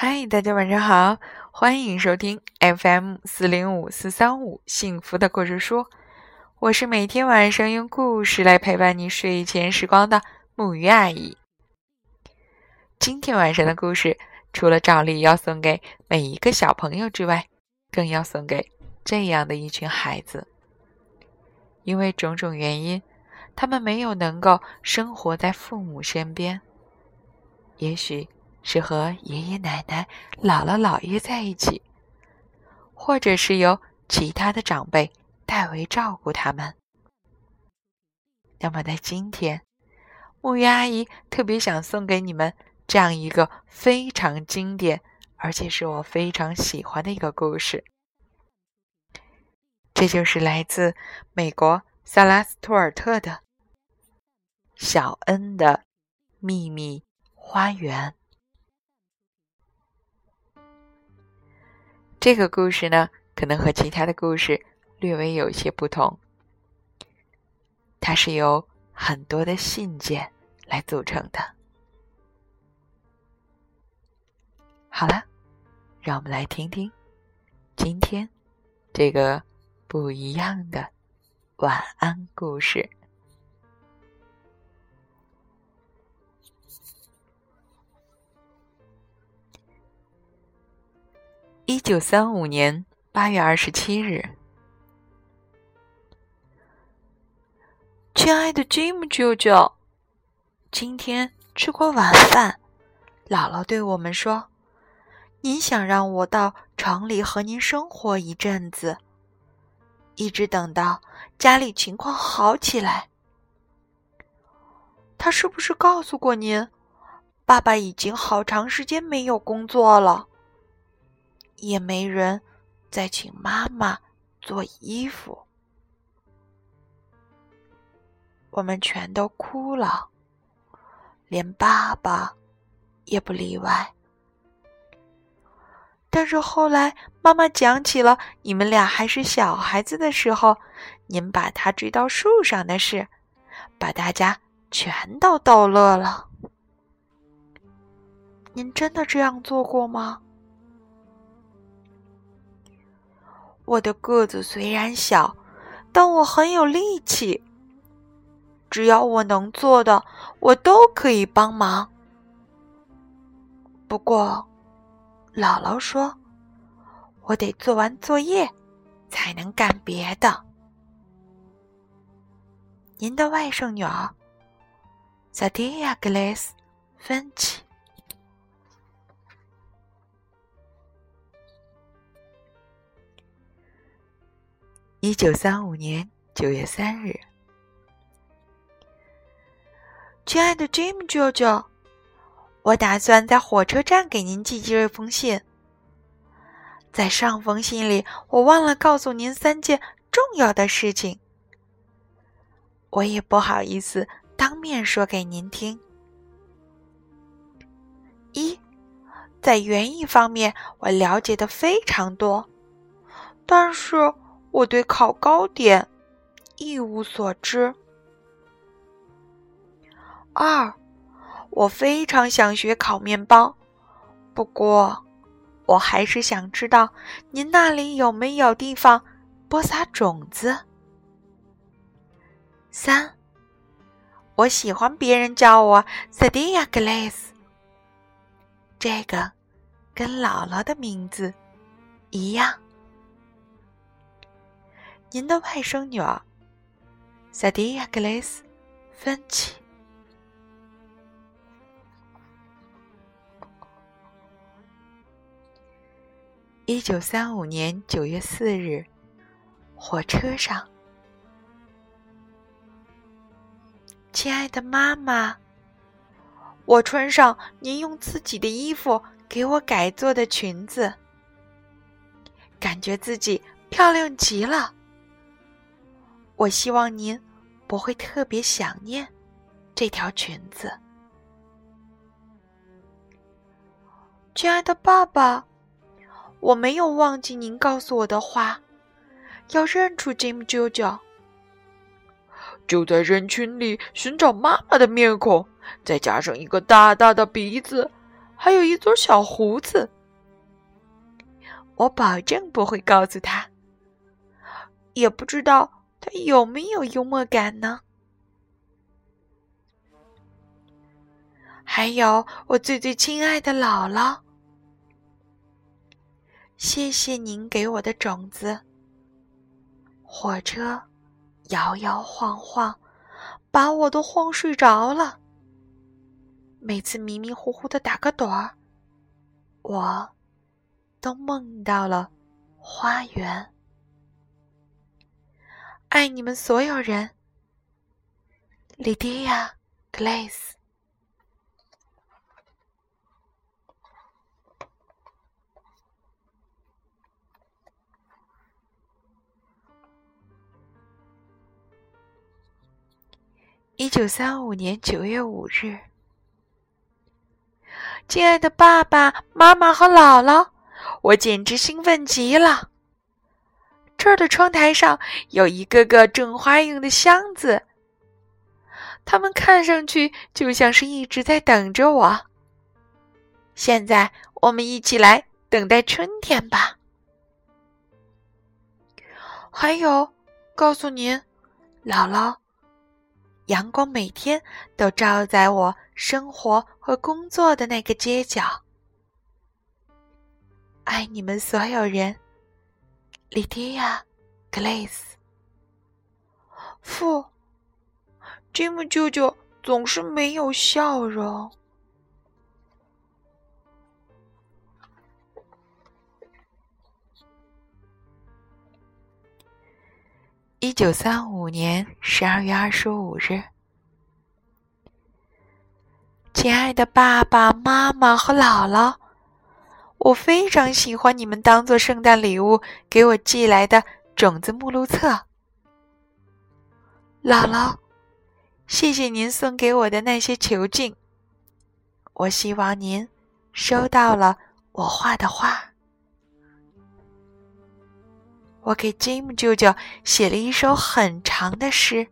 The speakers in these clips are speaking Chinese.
嗨，大家晚上好，欢迎收听 FM 四零五四三五幸福的故事书。我是每天晚上用故事来陪伴你睡前时光的木鱼阿姨。今天晚上的故事，除了照例要送给每一个小朋友之外，更要送给这样的一群孩子。因为种种原因，他们没有能够生活在父母身边，也许。是和爷爷奶奶、姥姥姥爷在一起，或者是由其他的长辈代为照顾他们。那么，在今天，木鱼阿姨特别想送给你们这样一个非常经典，而且是我非常喜欢的一个故事。这就是来自美国萨拉斯托尔特的《小恩的秘密花园》。这个故事呢，可能和其他的故事略微有一些不同。它是由很多的信件来组成的。好了，让我们来听听今天这个不一样的晚安故事。一九三五年八月二十七日，亲爱的 Jim 舅舅，今天吃过晚饭，姥姥对我们说：“您想让我到城里和您生活一阵子，一直等到家里情况好起来。”他是不是告诉过您，爸爸已经好长时间没有工作了？也没人再请妈妈做衣服，我们全都哭了，连爸爸也不例外。但是后来妈妈讲起了你们俩还是小孩子的时候，您把他追到树上的事，把大家全都逗乐了。您真的这样做过吗？我的个子虽然小，但我很有力气。只要我能做的，我都可以帮忙。不过，姥姥说，我得做完作业才能干别的。您的外甥女儿，萨蒂亚·格雷斯·芬奇。一九三五年九月三日，亲爱的 Jim 舅舅，我打算在火车站给您寄这封信。在上封信里，我忘了告诉您三件重要的事情，我也不好意思当面说给您听。一，在园艺方面，我了解的非常多，但是。我对烤糕点一无所知。二，我非常想学烤面包，不过我还是想知道您那里有没有地方播撒种子。三，我喜欢别人叫我 Sadia Glass，这个跟姥姥的名字一样。您的外甥女儿，萨迪亚·格雷斯·芬奇。一九三五年九月四日，火车上，亲爱的妈妈，我穿上您用自己的衣服给我改做的裙子，感觉自己漂亮极了。我希望您不会特别想念这条裙子，亲爱的爸爸。我没有忘记您告诉我的话，要认出 Jim 舅舅，就在人群里寻找妈妈的面孔，再加上一个大大的鼻子，还有一撮小胡子。我保证不会告诉他。也不知道他有没有幽默感呢。还有我最最亲爱的姥姥，谢谢您给我的种子。火车摇摇晃晃，把我都晃睡着了。每次迷迷糊糊的打个盹儿，我都梦到了花园。爱你们所有人，Lydia Glaze。一九三五年九月五日，亲爱的爸爸妈妈和姥姥，我简直兴奋极了。这儿的窗台上有一个个种花用的箱子，它们看上去就像是一直在等着我。现在我们一起来等待春天吧。还有，告诉您，姥姥。阳光每天都照在我生活和工作的那个街角。爱你们所有人，Lydia Glaze。父，Jim 舅舅总是没有笑容。一九三五年十二月二十五日，亲爱的爸爸妈妈和姥姥，我非常喜欢你们当做圣诞礼物给我寄来的种子目录册。姥姥，谢谢您送给我的那些球镜，我希望您收到了我画的画。我给 Jim 舅舅写了一首很长的诗，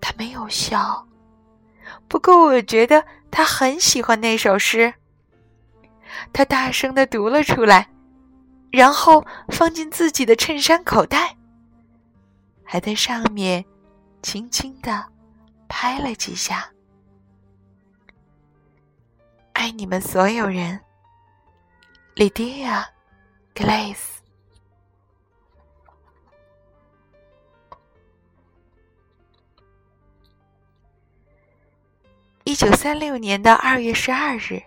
他没有笑，不过我觉得他很喜欢那首诗。他大声的读了出来，然后放进自己的衬衫口袋，还在上面轻轻的拍了几下。爱你们所有人，Lydia Glaze。一九三六年的二月十二日，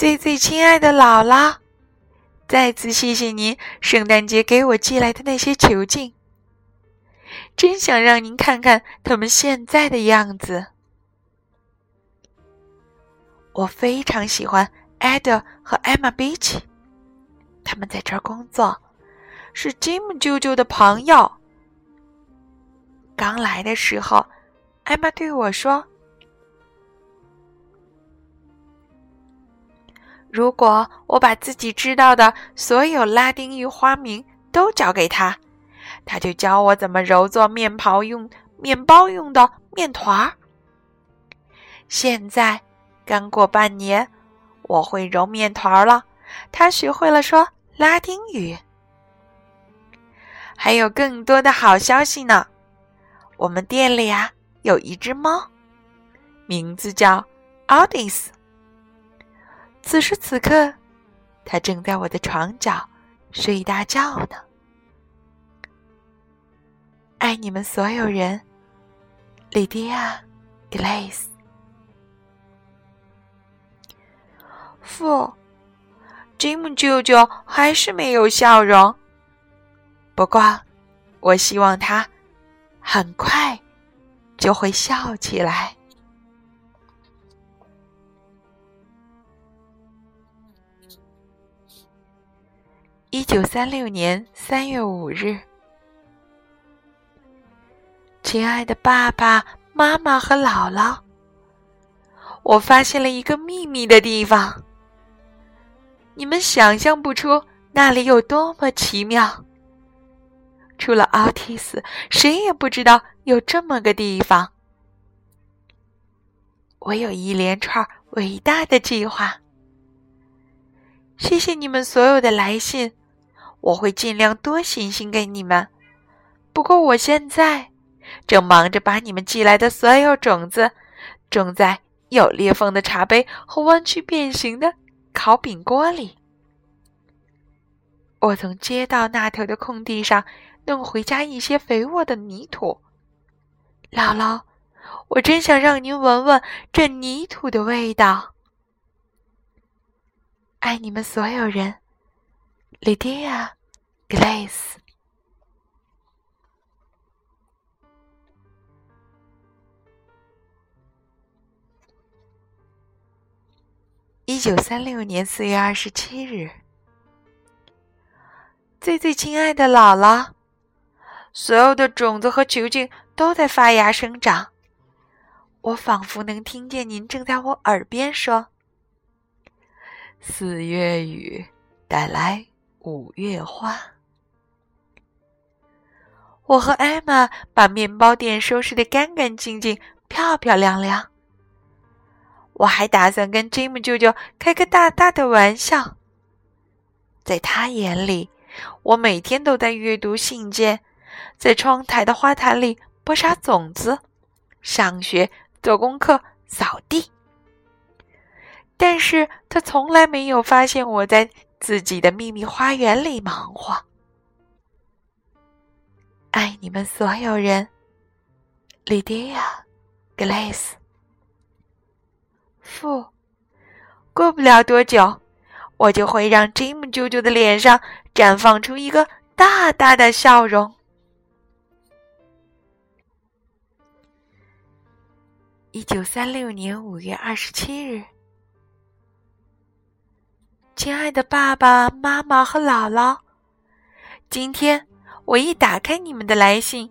最最亲爱的姥姥，再次谢谢您圣诞节给我寄来的那些球镜，真想让您看看他们现在的样子。我非常喜欢 Ada 和 Emma Beach，他们在这儿工作，是 Jim 舅舅的朋友。刚来的时候。艾玛对我说：“如果我把自己知道的所有拉丁语花名都教给他，他就教我怎么揉做面包用面包用的面团儿。现在刚过半年，我会揉面团儿了。他学会了说拉丁语，还有更多的好消息呢。我们店里啊。”有一只猫，名字叫奥迪斯。此时此刻，他正在我的床角睡大觉呢。爱你们所有人，莉迪亚·格雷斯。父，Jim 舅舅还是没有笑容。不过，我希望他很快。就会笑起来。一九三六年三月五日，亲爱的爸爸妈妈和姥姥，我发现了一个秘密的地方。你们想象不出那里有多么奇妙。除了奥蒂斯，谁也不知道有这么个地方。我有一连串伟大的计划。谢谢你们所有的来信，我会尽量多写信给你们。不过我现在正忙着把你们寄来的所有种子种在有裂缝的茶杯和弯曲变形的烤饼锅里。我从街道那头的空地上弄回家一些肥沃的泥土。姥姥，我真想让您闻闻这泥土的味道。爱你们所有人，Lydia Glace。一九三六年四月二十七日，最最亲爱的姥姥，所有的种子和球茎都在发芽生长。我仿佛能听见您正在我耳边说：“四月雨带来五月花。”我和艾玛把面包店收拾得干干净净、漂漂亮亮。我还打算跟 Jim 舅舅开个大大的玩笑。在他眼里，我每天都在阅读信件，在窗台的花坛里播撒种子，上学、做功课、扫地。但是他从来没有发现我在自己的秘密花园里忙活。爱你们所有人，Lydia，Glace。过不了多久，我就会让 Jim 舅舅的脸上绽放出一个大大的笑容。一九三六年五月二十七日，亲爱的爸爸妈妈和姥姥，今天我一打开你们的来信，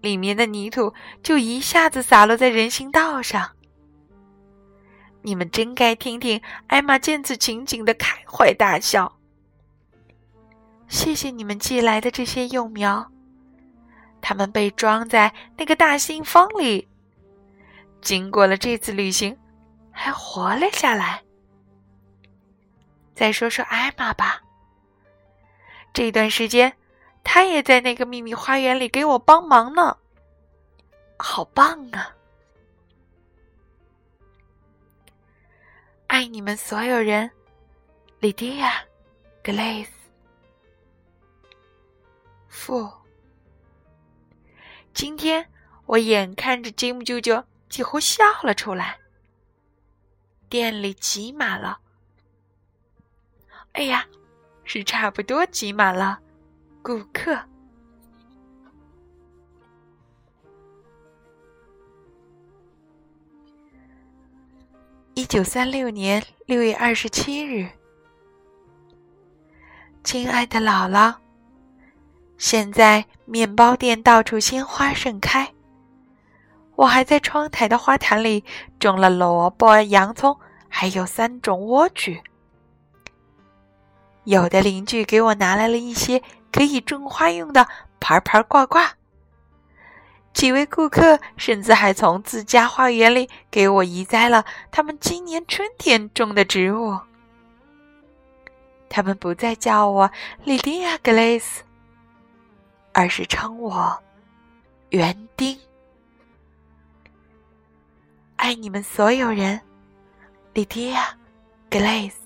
里面的泥土就一下子洒落在人行道上。你们真该听听艾玛见此情景的开怀大笑。谢谢你们寄来的这些幼苗，它们被装在那个大信封里，经过了这次旅行，还活了下来。再说说艾玛吧，这段时间，她也在那个秘密花园里给我帮忙呢，好棒啊！爱你们所有人，Lydia，Glace。父，今天我眼看着吉姆舅舅几乎笑了出来。店里挤满了，哎呀，是差不多挤满了顾客。一九三六年六月二十七日，亲爱的姥姥，现在面包店到处鲜花盛开，我还在窗台的花坛里种了萝卜、洋葱，还有三种莴苣。有的邻居给我拿来了一些可以种花用的盘盘挂挂。几位顾客甚至还从自家花园里给我移栽了他们今年春天种的植物。他们不再叫我莉迪亚·格雷斯，而是称我园丁。爱你们所有人，莉迪亚·格雷斯。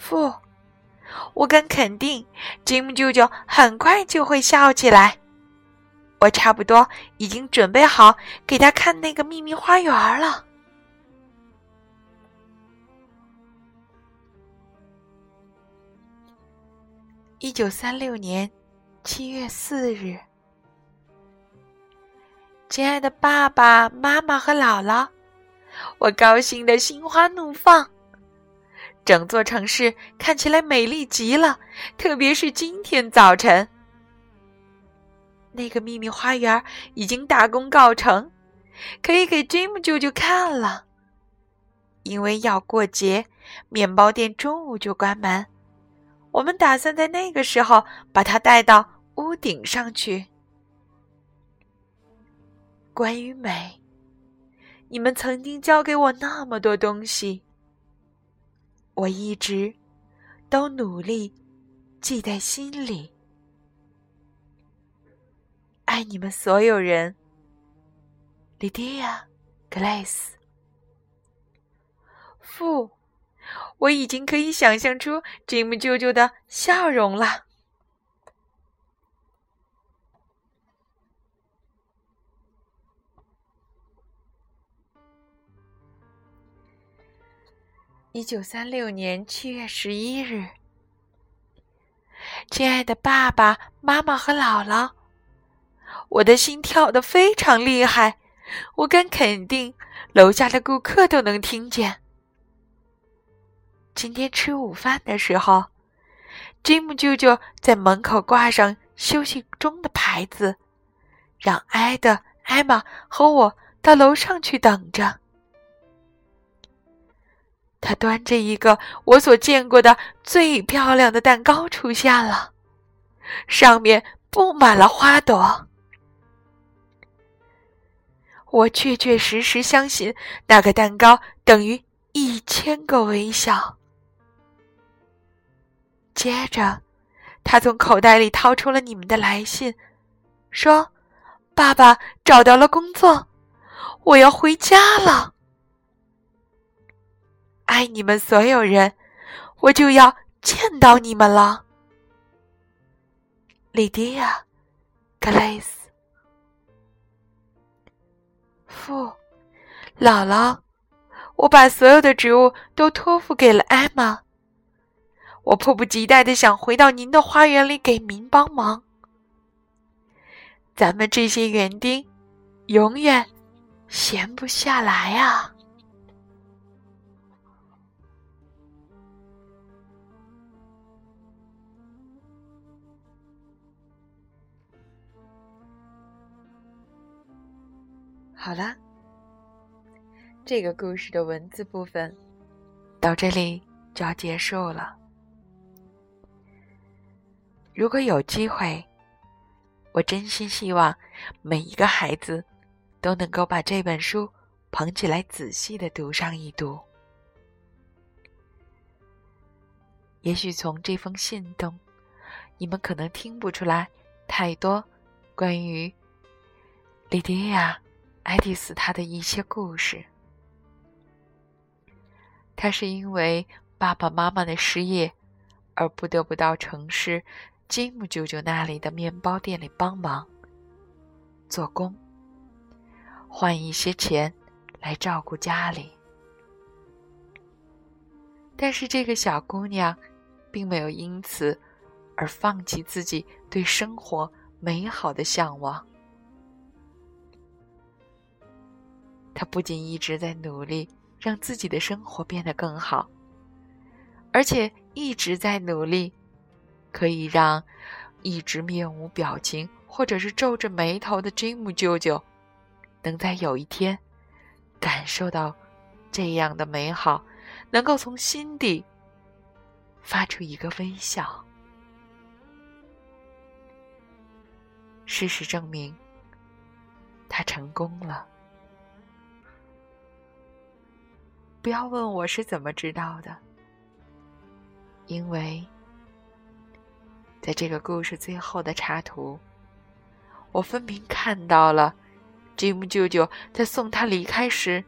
父，我敢肯定，吉姆舅舅很快就会笑起来。我差不多已经准备好给他看那个秘密花园了。一九三六年七月四日，亲爱的爸爸妈妈和姥姥，我高兴的心花怒放，整座城市看起来美丽极了，特别是今天早晨。那个秘密花园已经大功告成，可以给 Jim 舅舅看了。因为要过节，面包店中午就关门。我们打算在那个时候把它带到屋顶上去。关于美，你们曾经教给我那么多东西，我一直都努力记在心里。爱你们所有人，Lydia Glass。父，我已经可以想象出吉姆舅舅的笑容了。一九三六年七月十一日，亲爱的爸爸妈妈和姥姥，我的心跳的非常厉害，我敢肯定，楼下的顾客都能听见。今天吃午饭的时候，Jim 舅舅在门口挂上休息中的牌子，让艾德、艾玛和我到楼上去等着。他端着一个我所见过的最漂亮的蛋糕出现了，上面布满了花朵。我确确实实相信那个蛋糕等于一千个微笑。接着，他从口袋里掏出了你们的来信，说：“爸爸找到了工作，我要回家了。”爱你们所有人，我就要见到你们了，莉迪亚，格蕾斯，父，姥姥，我把所有的植物都托付给了艾玛。我迫不及待的想回到您的花园里给您帮忙。咱们这些园丁，永远闲不下来啊！好了，这个故事的文字部分到这里就要结束了。如果有机会，我真心希望每一个孩子都能够把这本书捧起来，仔细的读上一读。也许从这封信中，你们可能听不出来太多关于莉迪亚。爱丽丝她的一些故事，她是因为爸爸妈妈的失业，而不得不到城市吉姆舅舅那里的面包店里帮忙做工，换一些钱来照顾家里。但是这个小姑娘，并没有因此而放弃自己对生活美好的向往。他不仅一直在努力让自己的生活变得更好，而且一直在努力，可以让一直面无表情或者是皱着眉头的 Jim 舅舅，能在有一天感受到这样的美好，能够从心底发出一个微笑。事实证明，他成功了。不要问我是怎么知道的，因为在这个故事最后的插图，我分明看到了吉姆舅舅在送他离开时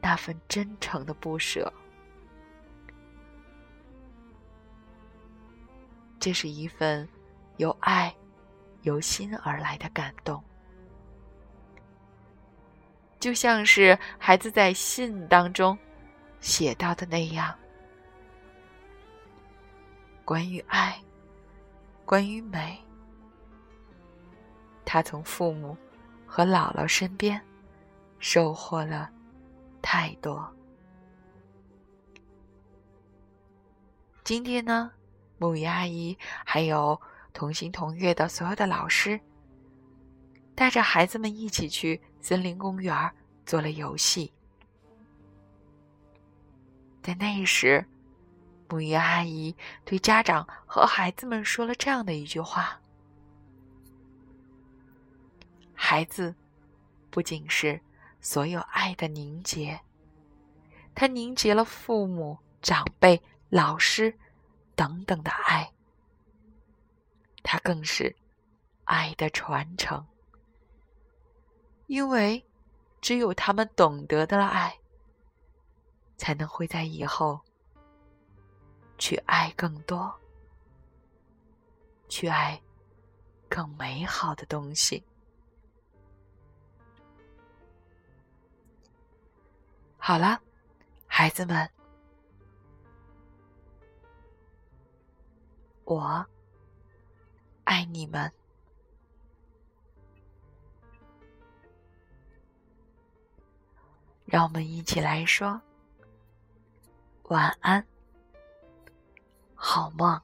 那份真诚的不舍。这是一份由爱、由心而来的感动。就像是孩子在信当中写到的那样，关于爱，关于美，他从父母和姥姥身边收获了太多。今天呢，木鱼阿姨还有同心同悦的所有的老师，带着孩子们一起去。森林公园做了游戏，在那时，母鱼阿姨对家长和孩子们说了这样的一句话：“孩子，不仅是所有爱的凝结。它凝结了父母、长辈、老师等等的爱。它更是爱的传承，因为只有他们懂得的爱，才能会在以后去爱更多，去爱更美好的东西。好了，孩子们，我爱你们。让我们一起来说晚安，好梦。